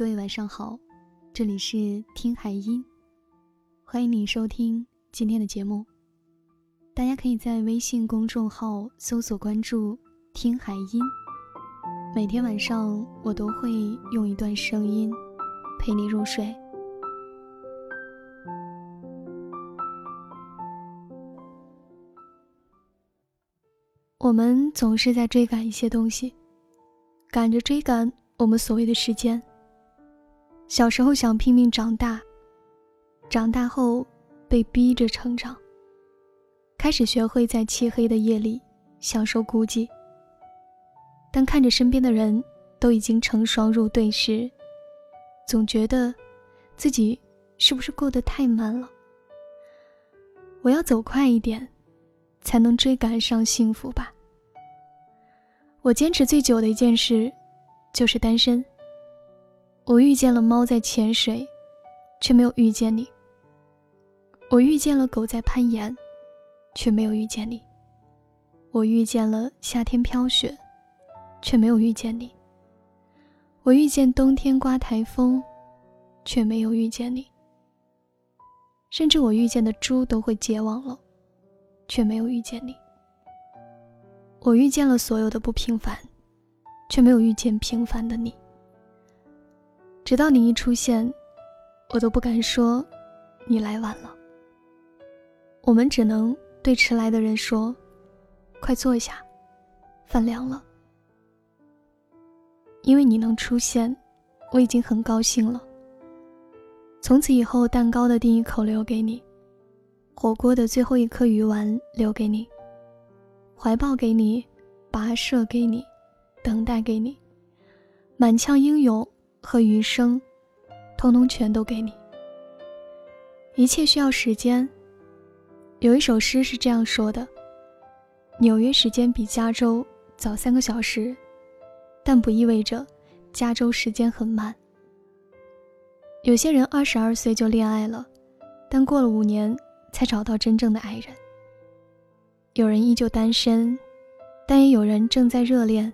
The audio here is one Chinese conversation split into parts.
各位晚上好，这里是听海音，欢迎你收听今天的节目。大家可以在微信公众号搜索关注“听海音”，每天晚上我都会用一段声音陪你入睡。我们总是在追赶一些东西，赶着追赶我们所谓的时间。小时候想拼命长大，长大后被逼着成长。开始学会在漆黑的夜里享受孤寂。当看着身边的人都已经成双入对时，总觉得自己是不是过得太慢了？我要走快一点，才能追赶上幸福吧。我坚持最久的一件事，就是单身。我遇见了猫在潜水，却没有遇见你。我遇见了狗在攀岩，却没有遇见你。我遇见了夏天飘雪，却没有遇见你。我遇见冬天刮台风，却没有遇见你。甚至我遇见的猪都会结网了，却没有遇见你。我遇见了所有的不平凡，却没有遇见平凡的你。直到你一出现，我都不敢说你来晚了。我们只能对迟来的人说：“快坐下，饭凉了。”因为你能出现，我已经很高兴了。从此以后，蛋糕的第一口留给你，火锅的最后一颗鱼丸留给你，怀抱给你，跋涉给你，等待给你，满腔英勇。和余生，通通全都给你。一切需要时间。有一首诗是这样说的：“纽约时间比加州早三个小时，但不意味着加州时间很慢。”有些人二十二岁就恋爱了，但过了五年才找到真正的爱人。有人依旧单身，但也有人正在热恋。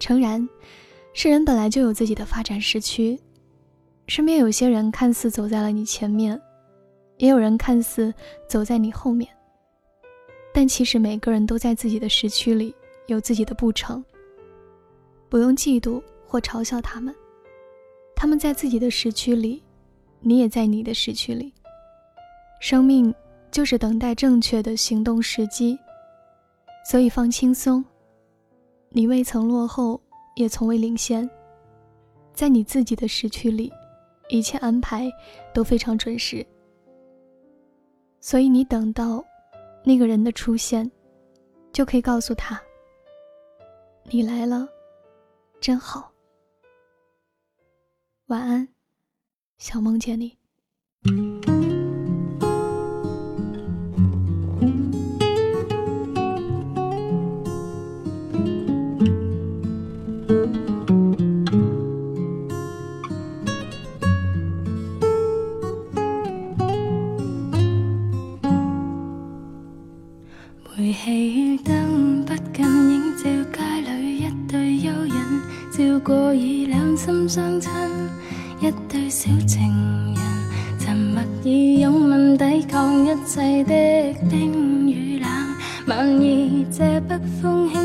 诚然。世人本来就有自己的发展时区，身边有些人看似走在了你前面，也有人看似走在你后面，但其实每个人都在自己的时区里有自己的步程。不用嫉妒或嘲笑他们，他们在自己的时区里，你也在你的时区里。生命就是等待正确的行动时机，所以放轻松，你未曾落后。也从未领先，在你自己的时区里，一切安排都非常准时。所以你等到那个人的出现，就可以告诉他：“你来了，真好。”晚安，想梦见你。煤气灯不禁映照街里一对幽人，照过已两心相亲一对小情人，沉默以拥吻抵抗一切的冰与冷。万意这北风轻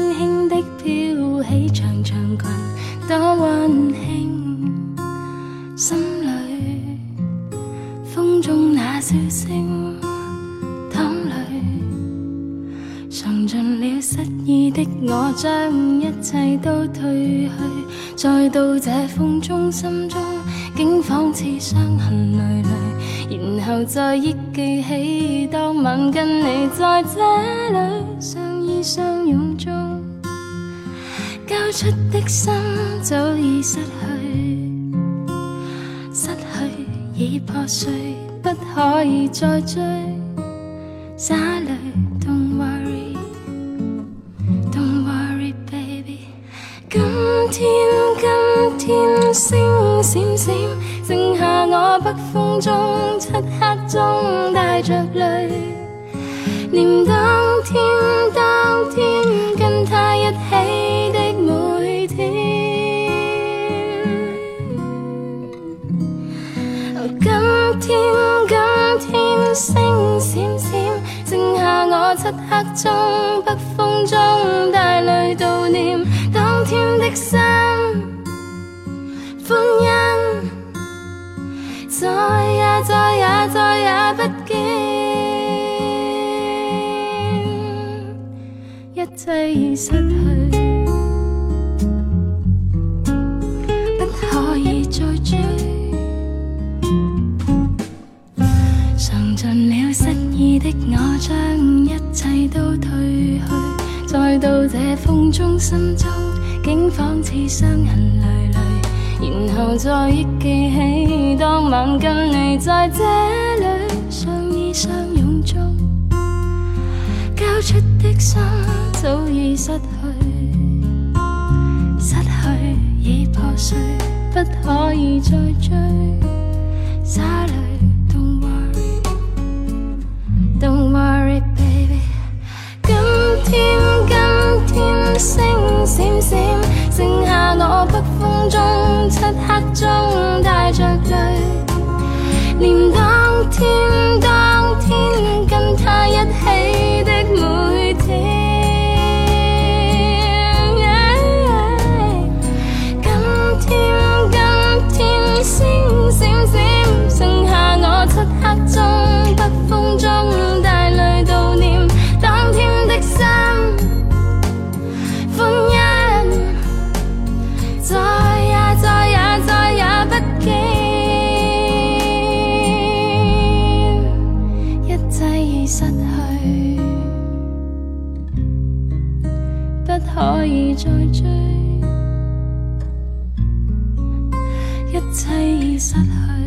尽了失意的我，将一切都褪去，再到这风中，心中竟仿似伤痕累累，然后再忆记起当晚跟你在这里相依相拥中，交出的心早已失去，失去已破碎，不可以再追，洒泪。天今天星闪闪剩下我北风中漆黑中带着泪。念当天当天跟他一起的每天。今天今天星闪闪剩下我漆黑中北风中带泪悼念。天的心，欢欣，再也再也再也不见，一切已失去。的我将一切都褪去，再到这风中，心中竟仿似伤痕累累，然后再忆记起当晚跟你在这里相依相拥中，交出的心早已失去，失去已破碎，不可以再追，一切已失去。